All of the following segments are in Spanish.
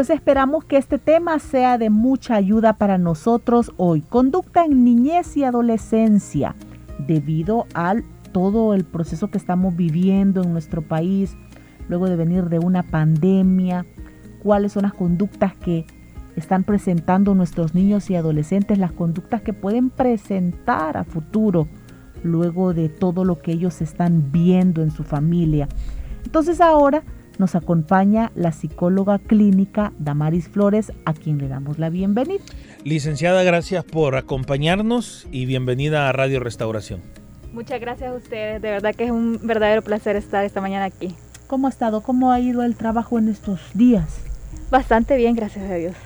Pues esperamos que este tema sea de mucha ayuda para nosotros hoy. Conducta en niñez y adolescencia, debido a todo el proceso que estamos viviendo en nuestro país, luego de venir de una pandemia, cuáles son las conductas que están presentando nuestros niños y adolescentes, las conductas que pueden presentar a futuro, luego de todo lo que ellos están viendo en su familia. Entonces ahora nos acompaña la psicóloga clínica Damaris Flores, a quien le damos la bienvenida. Licenciada, gracias por acompañarnos y bienvenida a Radio Restauración. Muchas gracias a ustedes, de verdad que es un verdadero placer estar esta mañana aquí. ¿Cómo ha estado? ¿Cómo ha ido el trabajo en estos días? Bastante bien, gracias a Dios.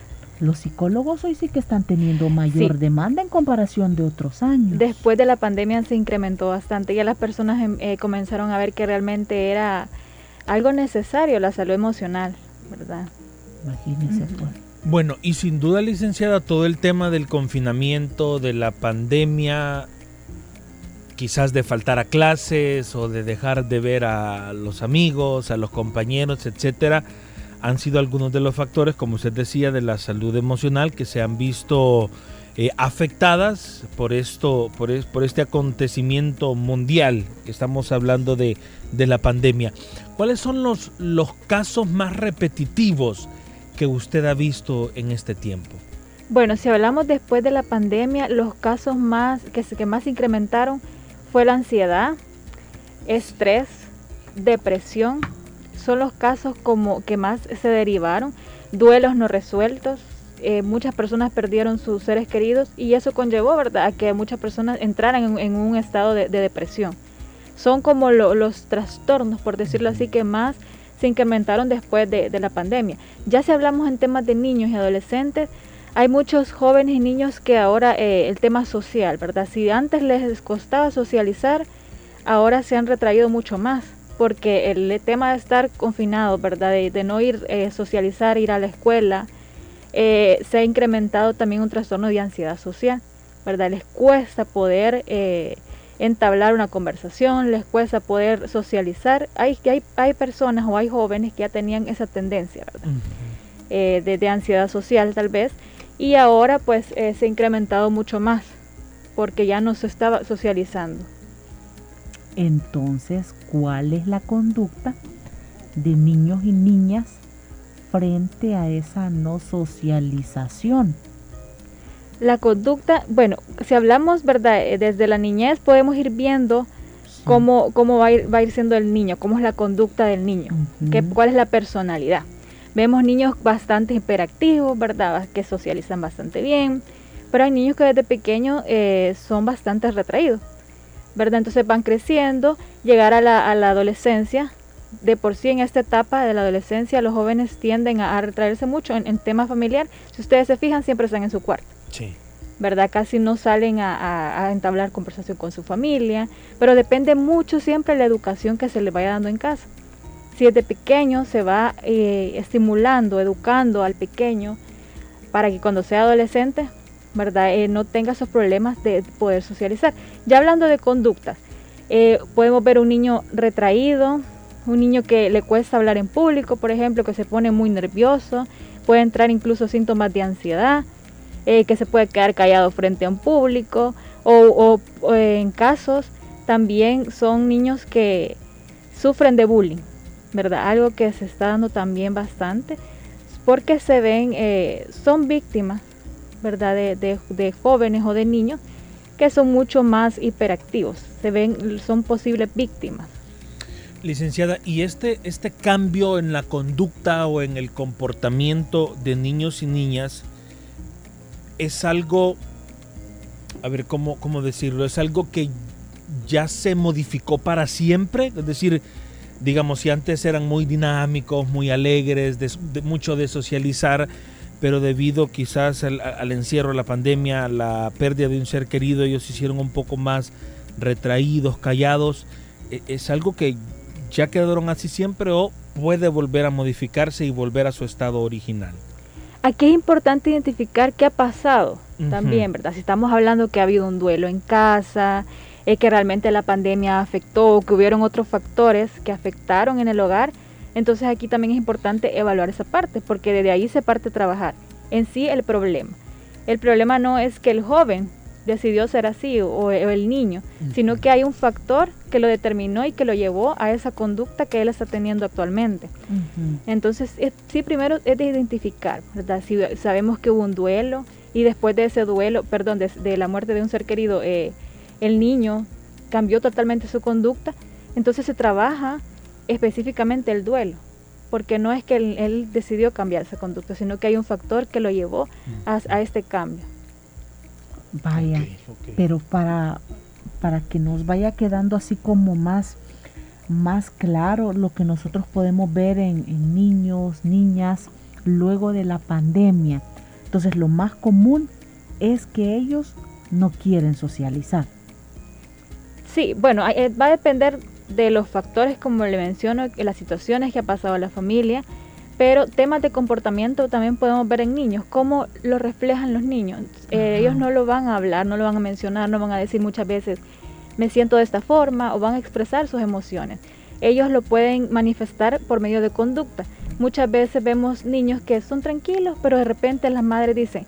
Los psicólogos hoy sí que están teniendo mayor demanda en comparación de otros años. Después de la pandemia se incrementó bastante, ya las personas em, eh, comenzaron a ver que realmente era algo necesario la salud emocional, ¿verdad? Imagínese, pues. Bueno, y sin duda, licenciada, todo el tema del confinamiento, de la pandemia, quizás de faltar a clases o de dejar de ver a los amigos, a los compañeros, etcétera, han sido algunos de los factores, como usted decía, de la salud emocional que se han visto eh, afectadas por esto, por, por, este acontecimiento mundial que estamos hablando de, de la pandemia. ¿Cuáles son los, los casos más repetitivos que usted ha visto en este tiempo? Bueno, si hablamos después de la pandemia, los casos más que, que más incrementaron fue la ansiedad, estrés, depresión, son los casos como que más se derivaron, duelos no resueltos, eh, muchas personas perdieron sus seres queridos y eso conllevó, ¿verdad?, a que muchas personas entraran en, un estado de, depresión. Son como los trastornos, por decirlo así, que más se incrementaron después de, la pandemia. Ya si hablamos en temas de niños y adolescentes, hay muchos jóvenes y niños que ahora eh, el tema social, ¿verdad? Si antes les costaba socializar, ahora se han retraído mucho más, porque el tema de estar confinado, ¿verdad? De, no ir eh, socializar, ir a la escuela, eh, se ha incrementado también un trastorno de ansiedad social, ¿verdad? Les cuesta poder eh, entablar una conversación, les cuesta poder socializar. Hay, hay, hay personas o hay jóvenes que ya tenían esa tendencia, ¿verdad? Eh, de, ansiedad social tal vez, y ahora pues se ha incrementado mucho más porque ya no se estaba socializando. Entonces, ¿cuál es la conducta de niños y niñas frente a esa no socialización? La conducta, bueno, si hablamos, ¿verdad? Eh, desde la niñez podemos ir viendo cómo, cómo va, a ir, va a ir siendo el niño, cómo es la conducta del niño, cuál es la personalidad. Vemos niños bastante hiperactivos, ¿verdad? Que socializan bastante bien, pero hay niños que desde pequeños eh, son bastante retraídos, ¿verdad? Entonces van creciendo, llegar a la, a la adolescencia, de por sí en esta etapa de la adolescencia los jóvenes tienden a, retraerse mucho en, tema familiar. Si ustedes se fijan, siempre están en su cuarto. Sí. ¿Verdad? Casi no salen a, entablar conversación con su familia, pero depende mucho siempre de la educación que se le vaya dando en casa. Si desde pequeño se va eh, estimulando, educando al pequeño para que cuando sea adolescente, ¿verdad? Eh, no tenga esos problemas de poder socializar. Ya hablando de conductas, eh, podemos ver un niño retraído, un niño que le cuesta hablar en público, por ejemplo, que se pone muy nervioso, puede entrar incluso síntomas de ansiedad, eh, que se puede quedar callado frente a un público, o, en casos también son niños que sufren de bullying, ¿verdad? Algo que se está dando también bastante, porque se ven, eh, son víctimas, ¿verdad? De, de jóvenes o de niños que son mucho más hiperactivos, se ven, son posibles víctimas. Licenciada, ¿y este, este cambio en la conducta o en el comportamiento de niños y niñas es algo, a ver, ¿cómo, cómo decirlo? ¿Es algo que ya se modificó para siempre? Es decir, digamos, si antes eran muy dinámicos, muy alegres, de, mucho de socializar, pero debido quizás al, al, encierro, la pandemia, la pérdida de un ser querido, ellos se hicieron un poco más retraídos, callados. E, ¿Es algo que ya quedaron así siempre o puede volver a modificarse y volver a su estado original? Aquí es importante identificar qué ha pasado también, ¿verdad? Si estamos hablando que ha habido un duelo en casa, es que realmente la pandemia afectó, que hubieron otros factores que afectaron en el hogar, entonces aquí también es importante evaluar esa parte, porque desde ahí se parte a trabajar en sí el problema. El problema no es que el joven decidió ser así o, el niño, sino que hay un factor que lo determinó y que lo llevó a esa conducta que él está teniendo actualmente. Entonces, sí, primero es de identificar, ¿verdad? Si sabemos que hubo un duelo y después de ese duelo, perdón, de, la muerte de un ser querido, eh, el niño cambió totalmente su conducta, entonces se trabaja específicamente el duelo, porque no es que él, decidió cambiar esa conducta, sino que hay un factor que lo llevó a, este cambio. Vaya, pero para, para que nos vaya quedando así como más, más claro lo que nosotros podemos ver en, en niños, niñas, luego de la pandemia. Entonces lo más común es que ellos no quieren socializar. Sí, bueno, eh, va a depender de los factores, como le menciono, las situaciones que ha pasado la familia, pero temas de comportamiento también podemos ver en niños, cómo lo reflejan los niños. Eh, ellos no lo van a hablar, no lo van a mencionar, no van a decir muchas veces, me siento de esta forma, o van a expresar sus emociones. Ellos lo pueden manifestar por medio de conducta. Muchas veces vemos niños que son tranquilos, pero de repente las madres dicen,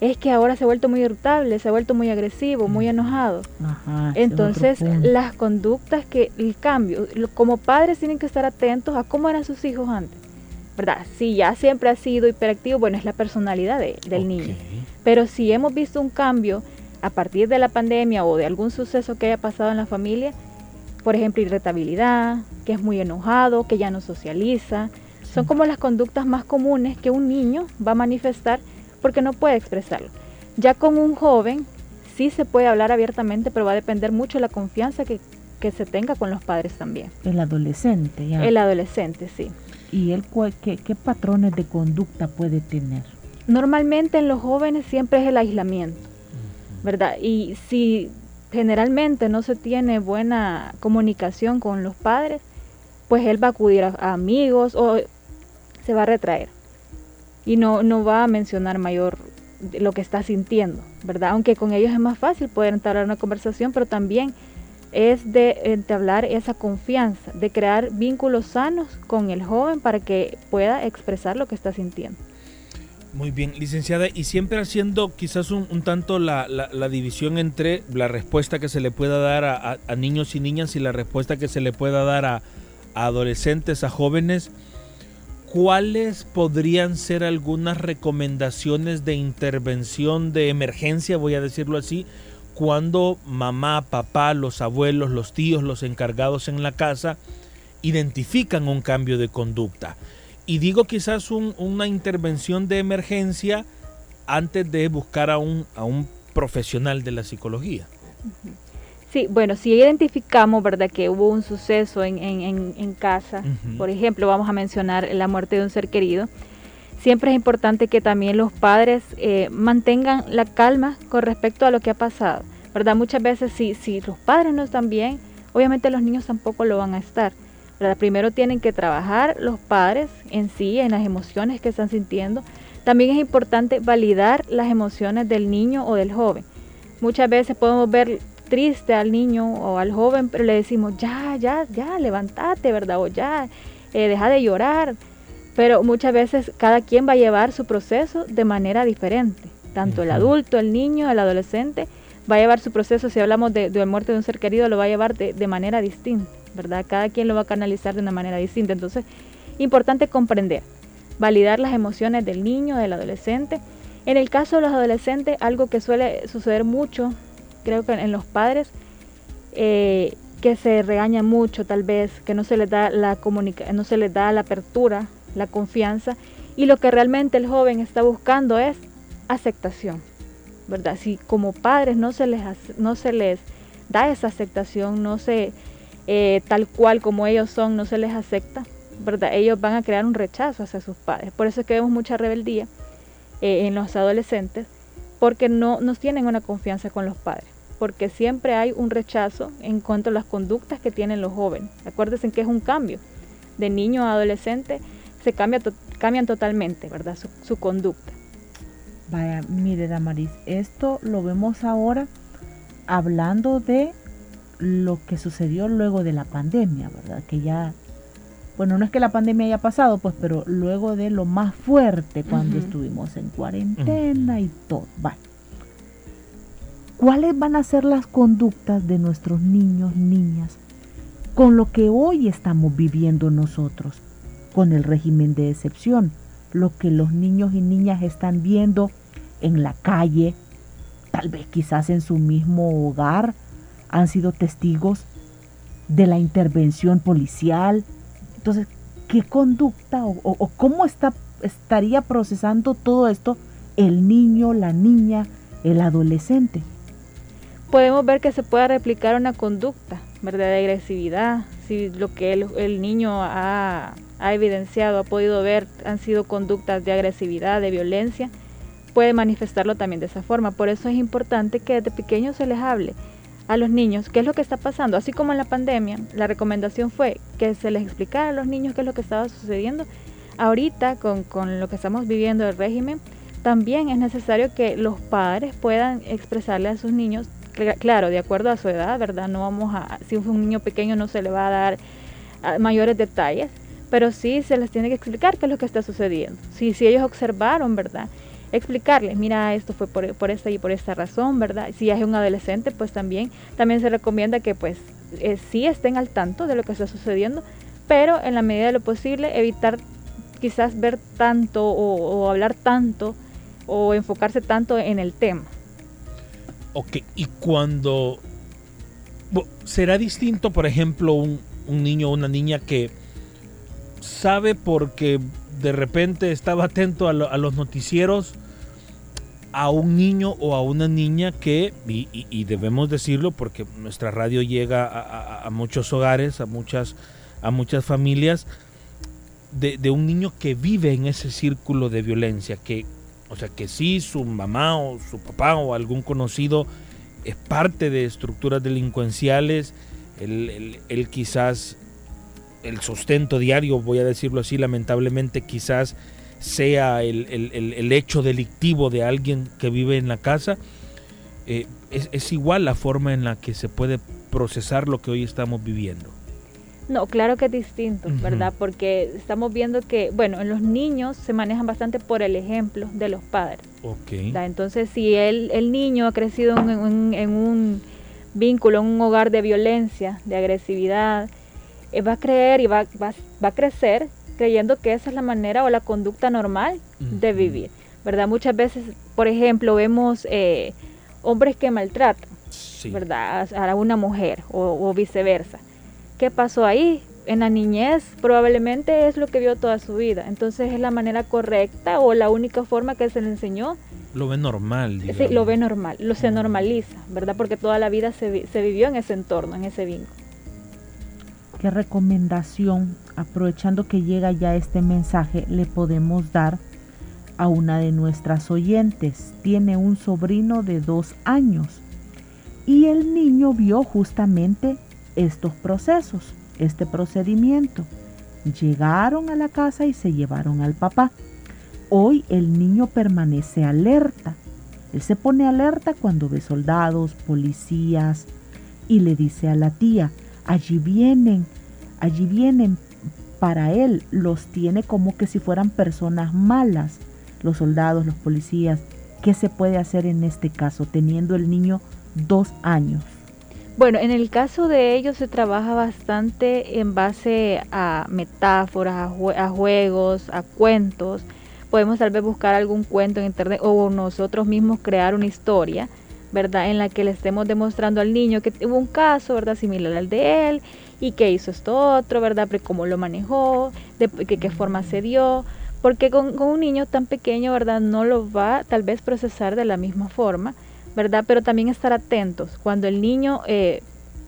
es que ahora se ha vuelto muy irritable, se ha vuelto muy agresivo, muy enojado. Entonces, las conductas que el cambio, como padres tienen que estar atentos a cómo eran sus hijos antes. ¿Verdad? Si ya siempre ha sido hiperactivo, bueno, es la personalidad del niño. Pero si hemos visto un cambio a partir de la pandemia o de algún suceso que haya pasado en la familia, por ejemplo, irritabilidad, que es muy enojado, que ya no socializa, son como las conductas más comunes que un niño va a manifestar porque no puede expresarlo. Ya con un joven sí se puede hablar abiertamente, pero va a depender mucho de la confianza que, se tenga con los padres también. El adolescente, ya. El adolescente, sí. ¿Y él qué, qué patrones de conducta puede tener? Normalmente en los jóvenes siempre es el aislamiento, ¿verdad? Y si generalmente no se tiene buena comunicación con los padres, pues él va a acudir a amigos o se va a retraer y no, no va a mencionar mayor lo que está sintiendo, ¿verdad? Aunque con ellos es más fácil poder entablar una conversación, pero también es de entablar esa confianza, de crear vínculos sanos con el joven para que pueda expresar lo que está sintiendo. Muy bien, licenciada, y siempre haciendo quizás un, tanto la, división entre la respuesta que se le pueda dar a, niños y niñas y la respuesta que se le pueda dar a adolescentes, a jóvenes. ¿cuáles podrían ser algunas recomendaciones de intervención de emergencia, voy a decirlo así, cuando mamá, papá, los abuelos, los tíos, los encargados en la casa identifican un cambio de conducta? Y digo quizás una intervención de emergencia antes de buscar a un, a un profesional de la psicología. Sí, bueno, si identificamos, ¿verdad?, que hubo un suceso en, en, en casa, por ejemplo, vamos a mencionar la muerte de un ser querido, siempre es importante que también los padres eh, mantengan la calma con respecto a lo que ha pasado, ¿verdad? Muchas veces si, si los padres no están bien, obviamente los niños tampoco lo van a estar. Primero tienen que trabajar los padres en sí, en las emociones que están sintiendo. También es importante validar las emociones del niño o del joven. Muchas veces podemos ver triste al niño o al joven, pero le decimos, ya, ya, ya, levántate, ¿verdad? O ya, eh, deja de llorar. Pero muchas veces cada quien va a llevar su proceso de manera diferente. Tanto el adulto, el niño, el adolescente, va a llevar su proceso, si hablamos de, de la muerte de un ser querido, lo va a llevar de, de manera distinta, ¿verdad? Cada quien lo va a canalizar de una manera distinta. Entonces, importante comprender, validar las emociones del niño, del adolescente. En el caso de los adolescentes, algo que suele suceder mucho creo que en los padres eh, que se regaña mucho tal vez, que no se les da la comunica no se les da la apertura, la confianza y lo que realmente el joven está buscando es aceptación, ¿verdad? Si como padres no se les no se les da esa aceptación, no se eh, tal cual como ellos son no se les acepta, ¿verdad? Ellos van a crear un rechazo hacia sus padres. Por eso es que vemos mucha rebeldía eh, en los adolescentes, porque no nos tienen una confianza con los padres, porque siempre hay un rechazo en cuanto a las conductas que tienen los jóvenes. Acuérdense que es un cambio de niño a adolescente, se cambia cambian totalmente, ¿verdad? Su, su conducta. Vaya, mire, Damaris, esto lo vemos ahora hablando de lo que sucedió luego de la pandemia, ¿verdad? Que ya, bueno, no es que la pandemia haya pasado, pues, pero luego de lo más fuerte cuando estuvimos en cuarentena y todo. ¿Cuáles van a ser las conductas de nuestros niños, niñas, con lo que hoy estamos viviendo nosotros, con el régimen de excepción? Lo que los niños y niñas están viendo en la calle, tal vez quizás en su mismo hogar, han sido testigos de la intervención policial. Entonces, ¿qué conducta o, cómo está, estaría procesando todo esto el niño, la niña, el adolescente? Podemos ver que se puede replicar una conducta, ¿verdad? De agresividad. Si lo que el, niño ha, ha evidenciado, ha podido ver, han sido conductas de agresividad, de violencia, puede manifestarlo también de esa forma. Por eso es importante que desde pequeños se les hable a los niños qué es lo que está pasando. Así como en la pandemia, la recomendación fue que se les explicara a los niños qué es lo que estaba sucediendo. Ahorita, con, lo que estamos viviendo el régimen, también es necesario que los padres puedan expresarle a sus niños, claro, de acuerdo a su edad, ¿verdad? No vamos a, si es un niño pequeño no se le va a dar mayores detalles, pero sí se les tiene que explicar qué es lo que está sucediendo. Si, si ellos observaron, ¿verdad? explicarles, mira, esto fue por, esta y por esta razón, ¿verdad? Si es un adolescente, pues también, también se recomienda que pues eh, sí estén al tanto de lo que está sucediendo, pero en la medida de lo posible evitar quizás ver tanto o, hablar tanto o enfocarse tanto en el tema. Ok, y cuando será distinto, por ejemplo, un, niño o una niña que sabe porque de repente estaba atento a los noticieros a un niño o a una niña que, y, debemos decirlo porque nuestra radio llega a, muchos hogares, a muchas, a muchas familias, de, un niño que vive en ese círculo de violencia, que, o sea, que sí, su mamá o su papá o algún conocido es parte de estructuras delincuenciales, él quizás, el sustento diario, voy a decirlo así, lamentablemente quizás sea el, hecho delictivo de alguien que vive en la casa, eh, es, igual la forma en la que se puede procesar lo que hoy estamos viviendo. No, claro que es distinto, ¿verdad? Porque estamos viendo que, bueno, en los niños se manejan bastante por el ejemplo de los padres. Ok. Entonces, si el, el, niño ha crecido en, un vínculo, en un hogar de violencia, de agresividad, va a creer y va, va, va a crecer creyendo que esa es la manera o la conducta normal de vivir, ¿verdad? Muchas veces, por ejemplo, vemos eh, hombres que maltratan, ¿verdad? A una mujer o, viceversa. ¿Qué pasó ahí? En la niñez probablemente es lo que vio toda su vida. Entonces es la manera correcta o la única forma que se le enseñó. Lo ve normal. Sí, lo ve normal, lo se normaliza, ¿verdad? Porque toda la vida se, se vivió en ese entorno, en ese vínculo. ¿Qué recomendación aprovechando que llega ya este mensaje, le podemos dar a una de nuestras oyentes. Tiene un sobrino de dos años y el niño vio justamente estos procesos, este procedimiento. Llegaron a la casa y se llevaron al papá. Hoy el niño permanece alerta. Él se pone alerta cuando ve soldados, policías y le dice a la tía, allí vienen, allí vienen, para él los tiene como que si fueran personas malas, los soldados, los policías. ¿Qué se puede hacer en este caso, teniendo el niño dos años? Bueno, en el caso de ellos se trabaja bastante en base a metáforas, a, juegos, a cuentos. Podemos tal vez buscar algún cuento en internet o nosotros mismos crear una historia, ¿verdad? En la que le estemos demostrando al niño que hubo un caso, ¿verdad? Similar al de él y qué hizo esto otro, ¿verdad? cómo lo manejó, de qué, forma se dio, porque con, un niño tan pequeño, ¿verdad? No lo va tal vez procesar de la misma forma, ¿verdad? Pero también estar atentos cuando el niño eh,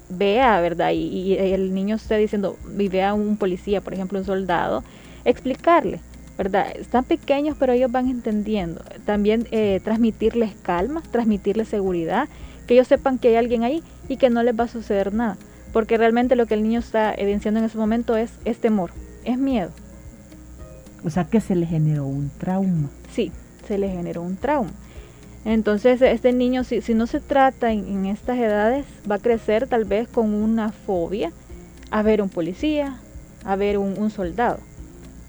vea, ¿verdad? Y, y el niño esté diciendo, y vea un policía, por ejemplo, un soldado, explicarle, ¿verdad? Están pequeños, pero ellos van entendiendo. También eh, transmitirles calma, transmitirles seguridad, que ellos sepan que hay alguien ahí y que no les va a suceder nada. Porque realmente lo que el niño está evidenciando en ese momento es, es temor, es miedo. O sea que se le generó un trauma. Sí, se le generó un trauma. Entonces este niño, si, si no se trata en, estas edades, va a crecer tal vez con una fobia a ver un policía, a ver un, un soldado.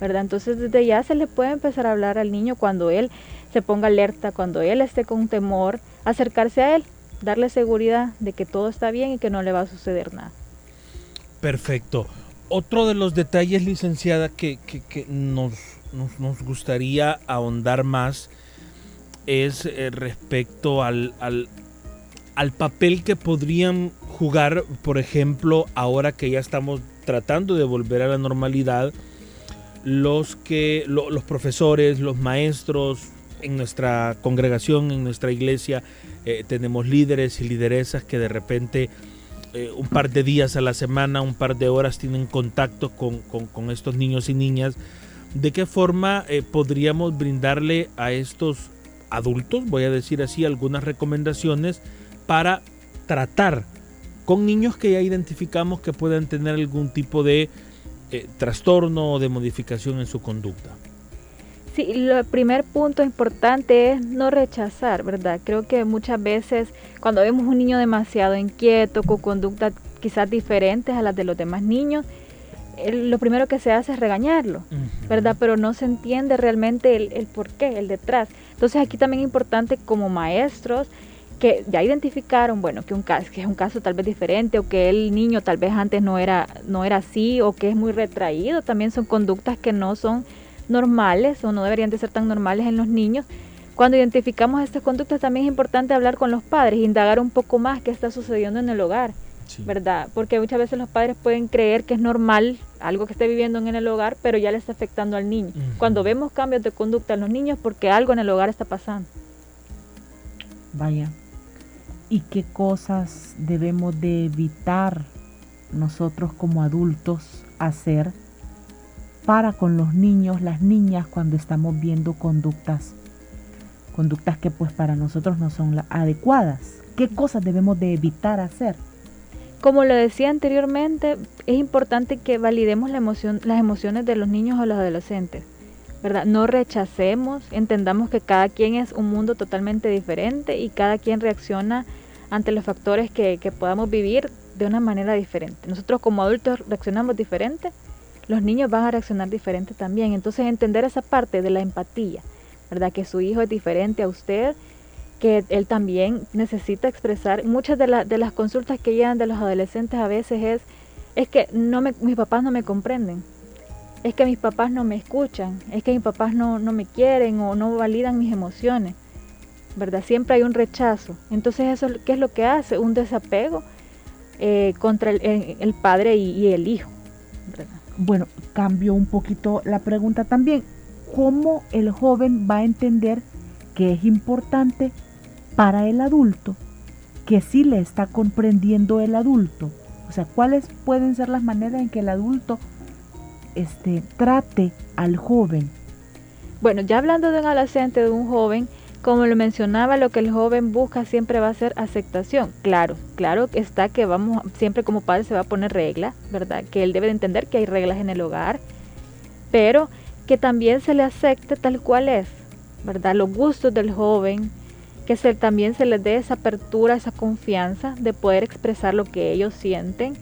Entonces desde ya se le puede empezar a hablar al niño cuando él se ponga alerta, cuando él esté con temor, acercarse a él, darle seguridad de que todo está bien y que no le va a suceder nada. Perfecto. Otro de los detalles, licenciada, que, nos, nos, gustaría ahondar más es eh, respecto al, al, al papel que podrían jugar, por ejemplo, ahora que ya estamos tratando de volver a la normalidad, los que lo, los profesores, los maestros en nuestra congregación, en nuestra iglesia, eh, tenemos líderes y lideresas que de repente eh, un par de días a la semana, un par de horas tienen contacto con, con, con estos niños y niñas. ¿De qué forma eh, podríamos brindarle a estos adultos, voy a decir así, algunas recomendaciones para tratar con niños que ya identificamos que puedan tener algún tipo de eh, trastorno o de modificación en su conducta? Sí, el primer punto importante es no rechazar, ¿verdad? Creo que muchas veces cuando vemos un niño demasiado inquieto, con conductas quizás diferentes a las de los demás niños, lo primero que se hace es regañarlo, uh -huh. ¿verdad? Pero no se entiende realmente el, el por qué, el detrás. Entonces aquí también es importante como maestros que ya identificaron, bueno, que, un caso, que es un caso tal vez diferente o que el niño tal vez antes no era, no era así o que es muy retraído, también son conductas que no son normales o no deberían de ser tan normales en los niños. Cuando identificamos estas conductas también es importante hablar con los padres, indagar un poco más qué está sucediendo en el hogar, sí. ¿verdad? Porque muchas veces los padres pueden creer que es normal algo que esté viviendo en el hogar, pero ya le está afectando al niño. Uh -huh. Cuando vemos cambios de conducta en los niños, porque algo en el hogar está pasando. Vaya, y qué cosas debemos de evitar nosotros como adultos hacer para con los niños, las niñas cuando estamos viendo conductas conductas que pues para nosotros no son adecuadas. ¿Qué cosas debemos de evitar hacer? Como lo decía anteriormente, es importante que validemos la emoción, las emociones de los niños o los adolescentes. ¿Verdad? No rechacemos, entendamos que cada quien es un mundo totalmente diferente y cada quien reacciona ante los factores que, que, podamos vivir de una manera diferente. Nosotros como adultos reaccionamos diferente, los niños van a reaccionar diferente también. Entonces entender esa parte de la empatía, ¿verdad? Que su hijo es diferente a usted, que él también necesita expresar. Muchas de, de las consultas que llegan de los adolescentes a veces es, es que no me, mis papás no me comprenden es que mis papás no me escuchan, es que mis papás no, no me quieren o no validan mis emociones, ¿verdad? Siempre hay un rechazo. Entonces, eso ¿qué es lo que hace? Un desapego eh, contra el, el, padre y, el hijo. Bueno, cambio un poquito la pregunta también. ¿Cómo el joven va a entender que es importante para el adulto que sí le está comprendiendo el adulto? O sea, ¿cuáles pueden ser las maneras en que el adulto este, trate al joven? Bueno, ya hablando de un adolescente, de un joven, como lo mencionaba, lo que el joven busca siempre va a ser aceptación. Claro, claro está que vamos, siempre como padre se va a poner reglas, ¿verdad? Que él debe de entender que hay reglas en el hogar, pero que también se le acepte tal cual es, ¿verdad? Los gustos del joven, que se, también se les dé esa apertura, esa confianza de poder expresar lo que ellos sienten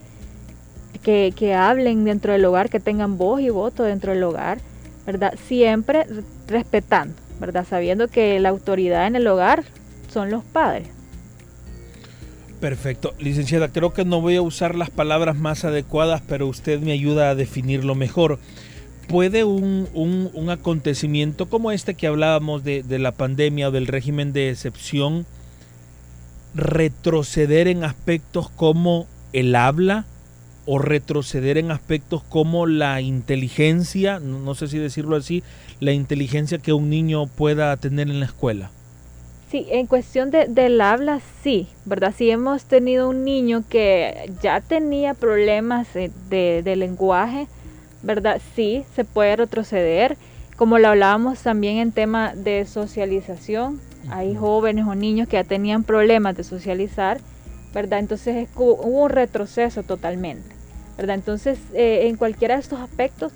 que, hablen dentro del hogar, que tengan voz y voto dentro del hogar, ¿verdad? Siempre respetando, ¿verdad? Sabiendo que la autoridad en el hogar son los padres. Perfecto. Licenciada, creo que no voy a usar las palabras más adecuadas, pero usted me ayuda a definirlo mejor. ¿Puede un, un, un acontecimiento como este que hablábamos de, de la pandemia o del régimen de excepción retroceder en aspectos como el habla, o retroceder en aspectos como la inteligencia, no sé si decirlo así, la inteligencia que un niño pueda tener en la escuela? Sí, en cuestión de, del habla, sí, ¿verdad? Si hemos tenido un niño que ya tenía problemas de, de, lenguaje, ¿verdad? Sí, se puede retroceder. Como lo hablábamos también en tema de socialización, hay jóvenes o niños que ya tenían problemas de socializar, ¿verdad? Entonces hubo un retroceso totalmente, ¿verdad? Entonces, eh, en cualquiera de estos aspectos,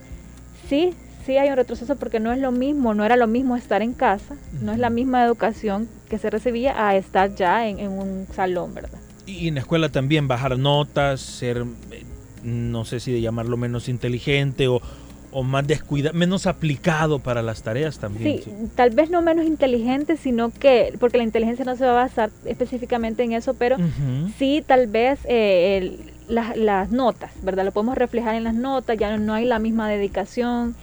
sí, sí hay un retroceso porque no es lo mismo, no era lo mismo estar en casa, no es la misma educación que se recibía a estar ya en, un salón, ¿verdad? Y en la escuela también bajar notas, ser, eh, no sé si de llamarlo menos inteligente o, o más descuidado, menos aplicado para las tareas también. Sí, tal vez no menos inteligente, sino que, porque la inteligencia no se va a basar específicamente en eso, pero sí tal vez eh, las notas, ¿verdad? Lo podemos reflejar en las notas, ya no, hay la misma dedicación.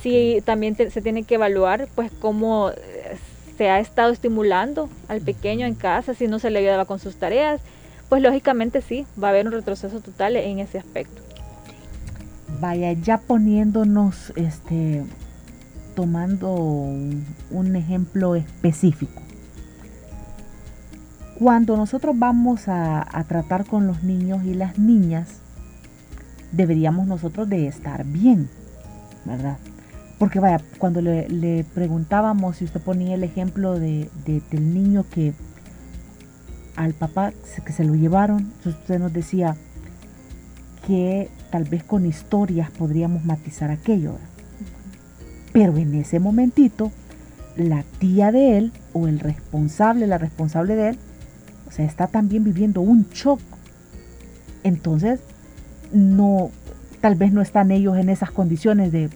Sí, también se tiene que evaluar pues cómo eh, se ha estado estimulando al pequeño en casa, si no se le ayudaba con sus tareas, pues lógicamente sí, va a haber un retroceso total en ese aspecto. Vaya, ya poniéndonos, este, tomando un ejemplo específico. Cuando nosotros vamos a, tratar con los niños y las niñas, deberíamos nosotros de estar bien, ¿verdad? Porque vaya, cuando le, preguntábamos si usted ponía el ejemplo de, del niño que al papá que se lo llevaron, usted nos decía que tal vez con historias podríamos matizar aquello. Pero en ese momentito, la tía de él o el responsable, la responsable de él, o sea, está también viviendo un shock. Entonces, no, tal vez no están ellos en esas condiciones de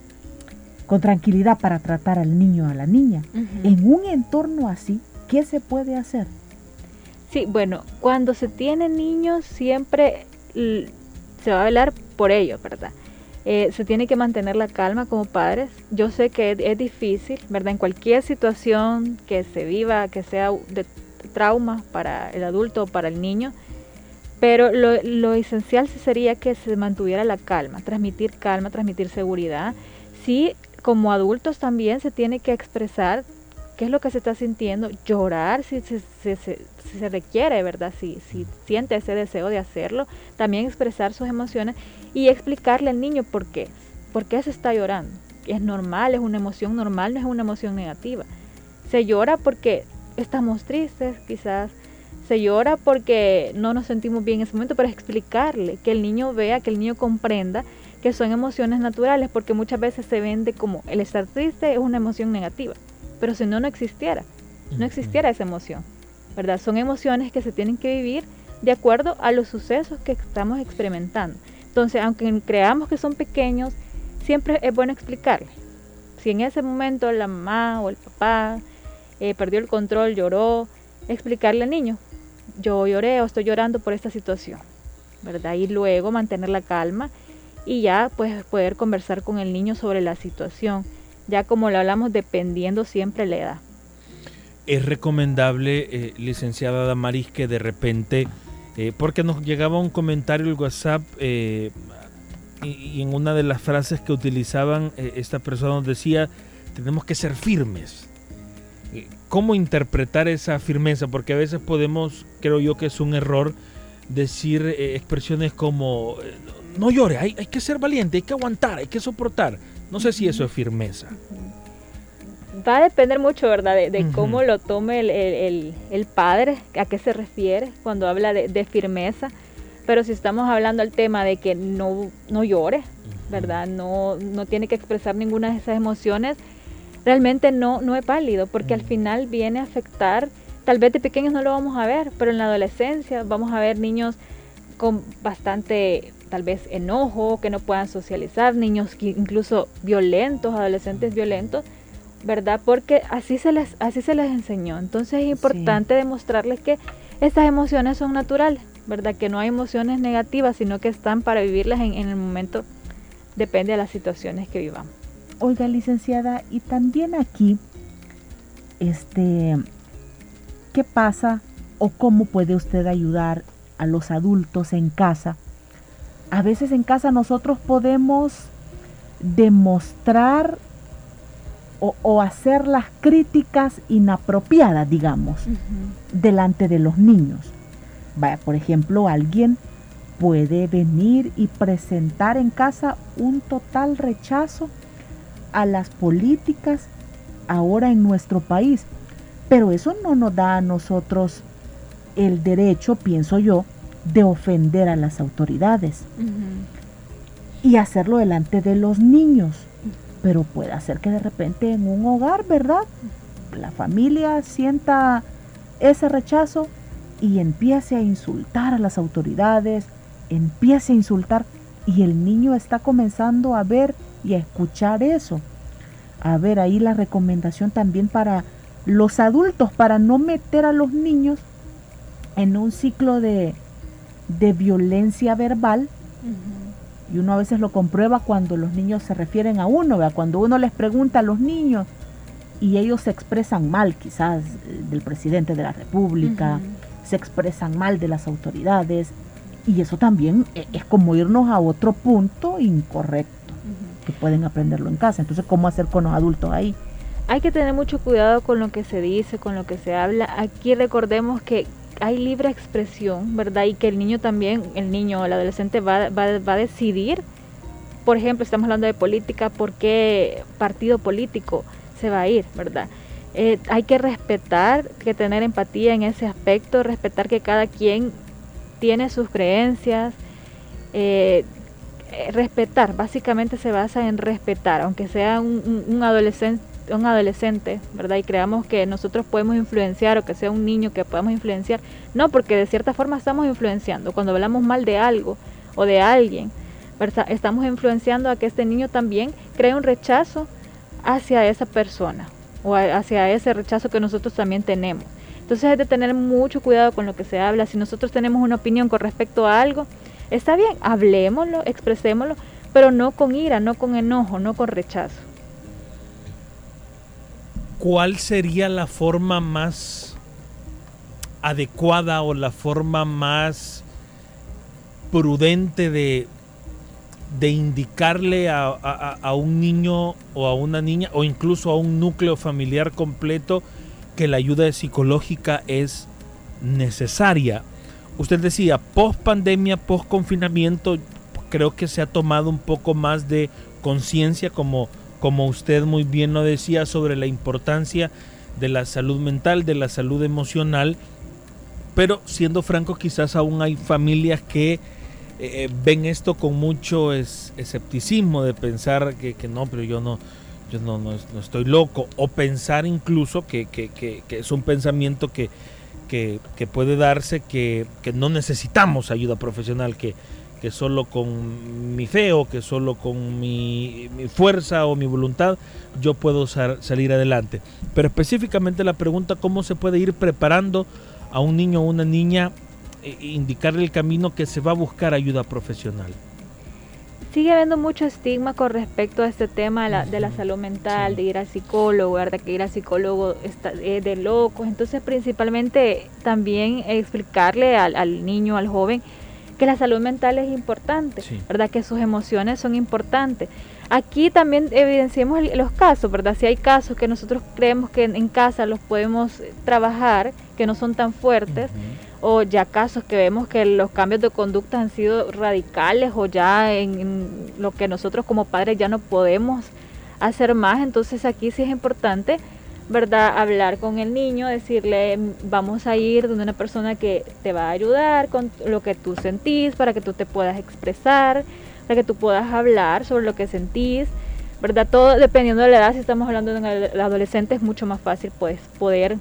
con tranquilidad para tratar al niño o a la niña. En un entorno así, ¿qué se puede hacer? Sí, bueno, cuando se tiene niños siempre se va a velar por ellos, ¿verdad? Eh, se tiene que mantener la calma como padres. Yo sé que es, difícil, ¿verdad? En cualquier situación que se viva, que sea de trauma para el adulto o para el niño, pero lo, lo esencial sería que se mantuviera la calma, transmitir calma, transmitir seguridad. Sí, como adultos también se tiene que expresar qué es lo que se está sintiendo, llorar si, se requiere, ¿verdad? Si, si siente ese deseo de hacerlo, también expresar sus emociones y explicarle al niño por qué, por qué se está llorando. Es normal, es una emoción normal, no es una emoción negativa. Se llora porque estamos tristes, quizás. Se llora porque no nos sentimos bien en ese momento, pero explicarle, que el niño vea, que el niño comprenda que son emociones naturales, porque muchas veces se vende como el estar triste es una emoción negativa, pero si no, no existiera, no existiera esa emoción, ¿verdad? Son emociones que se tienen que vivir de acuerdo a los sucesos que estamos experimentando. Entonces, aunque creamos que son pequeños, siempre es bueno explicarle. Si en ese momento la mamá o el papá eh, perdió el control, lloró, explicarle al niño, yo lloré o estoy llorando por esta situación, ¿verdad? Y luego mantener la calma y ya pues poder conversar con el niño sobre la situación, ya como lo hablamos dependiendo siempre la edad. Es recomendable, eh, licenciada Damaris, que de repente, eh, porque nos llegaba un comentario el WhatsApp eh, y, en una de las frases que utilizaban esta persona nos decía, tenemos que ser firmes. ¿Cómo interpretar esa firmeza? Porque a veces podemos, creo yo que es un error, decir expresiones como no llore, hay, que ser valiente, hay que aguantar, hay que soportar. No sé si eso es firmeza. Va a depender mucho, ¿verdad? De, cómo lo tome el, padre, a qué se refiere cuando habla de, firmeza. Pero si estamos hablando del tema de que no, no llore, ¿verdad? No, no tiene que expresar ninguna de esas emociones, realmente no, no es válido, porque al final viene a afectar, tal vez de pequeños no lo vamos a ver, pero en la adolescencia vamos a ver niños con bastante tal vez enojo, que no puedan socializar, niños incluso violentos, adolescentes violentos, ¿verdad? Porque así se les, así se les enseñó. Entonces es importante demostrarles que estas emociones son naturales, ¿verdad? Que no hay emociones negativas, sino que están para vivirlas en, en el momento, depende de las situaciones que vivamos. Oiga, licenciada, y también aquí, este, ¿qué pasa o cómo puede usted ayudar a los adultos en casa a veces en casa nosotros podemos demostrar o, hacer las críticas inapropiadas, digamos, delante de los niños. Vaya, por ejemplo, alguien puede venir y presentar en casa un total rechazo a las políticas ahora en nuestro país. Pero eso no nos da a nosotros el derecho, pienso yo, de ofender a las autoridades y hacerlo delante de los niños. Pero puede ser que de repente en un hogar, ¿verdad? La familia sienta ese rechazo y empiece a insultar a las autoridades, empiece a insultar y el niño está comenzando a ver y a escuchar eso. A ver, ahí la recomendación también para los adultos, para no meter a los niños en un ciclo de, de violencia verbal. Y uno a veces lo comprueba cuando los niños se refieren a uno, cuando uno les pregunta a los niños y ellos se expresan mal quizás eh, del presidente de la República, se expresan mal de las autoridades. Y eso también e, es como irnos a otro punto incorrecto, que pueden aprenderlo en casa. Entonces, ¿cómo hacer con los adultos ahí? Hay que tener mucho cuidado con lo que se dice, con lo que se habla. Aquí recordemos que hay libre expresión, ¿verdad? Y que el niño también, el niño o el adolescente va, va, va a decidir, por ejemplo, estamos hablando de política, por qué partido político se va a ir, ¿verdad? Eh, hay que respetar, que tener empatía en ese aspecto, respetar que cada quien tiene sus creencias. Eh, eh, respetar, básicamente se basa en respetar, aunque sea un, adolescente, un adolescente, ¿verdad? Y creamos que nosotros podemos influenciar o que sea un niño que podamos influenciar. No, porque de cierta forma estamos influenciando. Cuando hablamos mal de algo o de alguien, ¿verdad? estamos influenciando a que este niño también cree un rechazo hacia esa persona o hacia ese rechazo que nosotros también tenemos. Entonces es de tener mucho cuidado con lo que se habla. Si nosotros tenemos una opinión con respecto a algo, está bien, hablemoslo, expresémoslo, pero no con ira, no con enojo, no con rechazo. ¿Cuál sería la forma más adecuada o la forma más prudente de, de indicarle a, un niño o a una niña o incluso a un núcleo familiar completo que la ayuda psicológica es necesaria. Usted decía, post pandemia, post confinamiento, creo que se ha tomado un poco más de conciencia, como, como usted muy bien lo decía, sobre la importancia de la salud mental, de la salud emocional. Pero siendo franco, quizás aún hay familias que eh, ven esto con mucho escepticismo de pensar que, no, pero yo no, yo no, no, estoy loco, o pensar incluso que, es un pensamiento que, puede darse que, no necesitamos ayuda profesional, que, que solo con mi fe o que solo con mi, fuerza o mi voluntad yo puedo salir adelante. Pero específicamente la pregunta, ¿cómo se puede ir preparando a un niño o una niña eh, indicarle el camino que se va a buscar ayuda profesional. Sigue habiendo mucho estigma con respecto a este tema de la, salud mental, de ir al psicólogo, de que ir al psicólogo está, es de locos. Entonces, principalmente también explicarle al, niño, al joven, que la salud mental es importante, ¿verdad? Que sus emociones son importantes. Aquí también evidenciamos los casos, ¿verdad? Si hay casos que nosotros creemos que en, casa los podemos trabajar, que no son tan fuertes, o ya casos que vemos que los cambios de conducta han sido radicales o ya en, lo que nosotros como padres ya no podemos hacer más, entonces aquí sí es importante, ¿verdad? Hablar con el niño, decirle, vamos a ir donde una persona que te va a ayudar con lo que tú sentís, para que tú te puedas expresar, para que tú puedas hablar sobre lo que sentís, ¿verdad? Todo dependiendo de la edad, si estamos hablando de un adolescente es mucho más fácil pues poder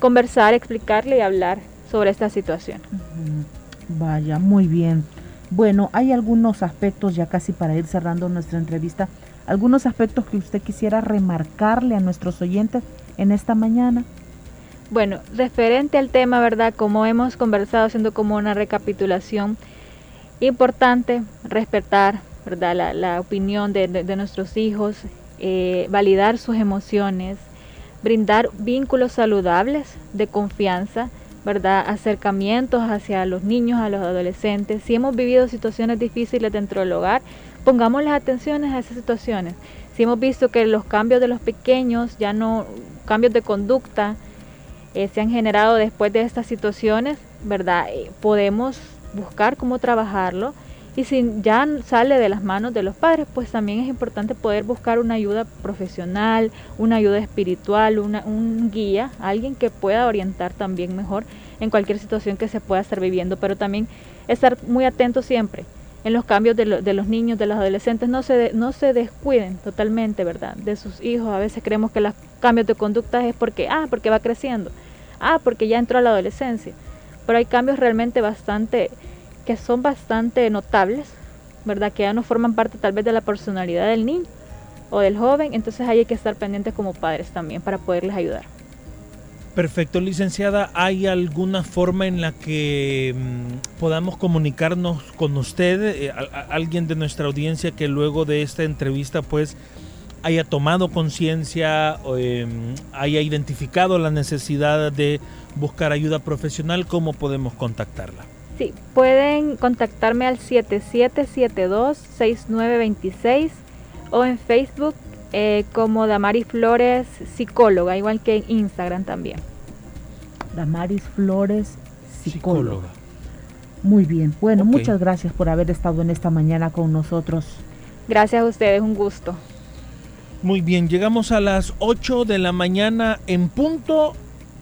conversar, explicarle y hablar sobre esta situación. Vaya, muy bien. Bueno, hay algunos aspectos, ya casi para ir cerrando nuestra entrevista, algunos aspectos que usted quisiera remarcarle a nuestros oyentes en esta mañana. Bueno, referente al tema, ¿verdad? Como hemos conversado, haciendo como una recapitulación, importante respetar, ¿verdad? La, opinión de, nuestros hijos, eh, validar sus emociones, brindar vínculos saludables de confianza, ¿verdad? Acercamientos hacia los niños, a los adolescentes. Si hemos vivido situaciones difíciles dentro del hogar, pongamos las atenciones a esas situaciones. Si hemos visto que los cambios de los pequeños, ya no, cambios de conducta, eh, se han generado después de estas situaciones, ¿verdad? Eh, podemos buscar cómo trabajarlo y si ya sale de las manos de los padres, pues también es importante poder buscar una ayuda profesional, una ayuda espiritual, una, un guía, alguien que pueda orientar también mejor en cualquier situación que se pueda estar viviendo, pero también estar muy atento siempre en los cambios de, los niños, de los adolescentes, no se, no se descuiden totalmente, ¿verdad? De sus hijos. A veces creemos que los cambios de conducta es porque, ah, porque va creciendo, ah, porque ya entró a la adolescencia. Pero hay cambios realmente bastante, que son bastante notables, ¿verdad? Que ya no forman parte tal vez de la personalidad del niño o del joven, entonces hay que estar pendientes como padres también para poderles ayudar. Perfecto, licenciada. ¿Hay alguna forma en la que mm, podamos comunicarnos con usted, eh, alguien de nuestra audiencia que luego de esta entrevista pues haya tomado conciencia, em, haya identificado la necesidad de buscar ayuda profesional? ¿Cómo podemos contactarla? Sí, pueden contactarme al 7772-6926 o en Facebook eh, como Damaris Flores, psicóloga, igual que en Instagram también. Damaris Flores, psicóloga. Muy bien. Bueno, muchas gracias por haber estado en esta mañana con nosotros. Gracias a ustedes, un gusto. Muy bien, llegamos a las 8 de la mañana en punto.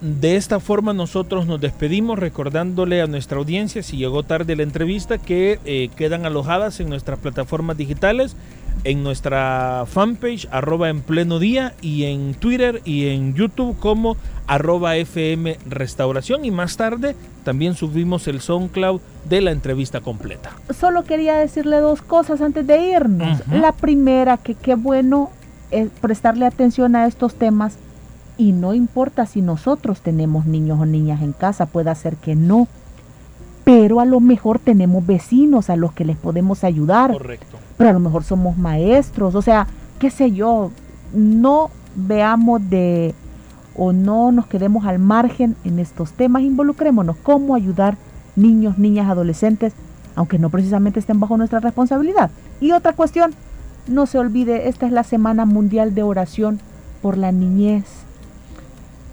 De esta forma nosotros nos despedimos recordándole a nuestra audiencia, si llegó tarde la entrevista, que eh, quedan alojadas en nuestras plataformas digitales en nuestra fanpage arroba en pleno día y en Twitter y en YouTube como arroba FM Restauración y más tarde también subimos el SoundCloud de la entrevista completa. Solo quería decirle dos cosas antes de irnos. La primera, que qué bueno es prestarle atención a estos temas y no importa si nosotros tenemos niños o niñas en casa, puede ser que no, pero a lo mejor tenemos vecinos a los que les podemos ayudar. Correcto pero a lo mejor somos maestros, o sea, qué sé yo, no veamos de o no nos quedemos al margen en estos temas, involucrémonos, cómo ayudar niños, niñas, adolescentes, aunque no precisamente estén bajo nuestra responsabilidad. Y otra cuestión, no se olvide, esta es la Semana Mundial de Oración por la Niñez.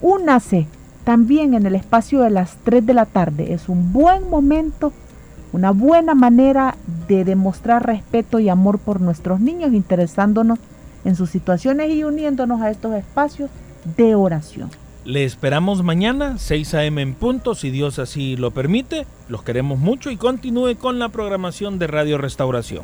Únase también en el espacio de las 3 de la tarde, es un buen momento una buena manera de demostrar respeto y amor por nuestros niños, interesándonos en sus situaciones y uniéndonos a estos espacios de oración. Le esperamos mañana, 6 a.m. en punto, si Dios así lo permite. Los queremos mucho y continúe con la programación de Radio Restauración.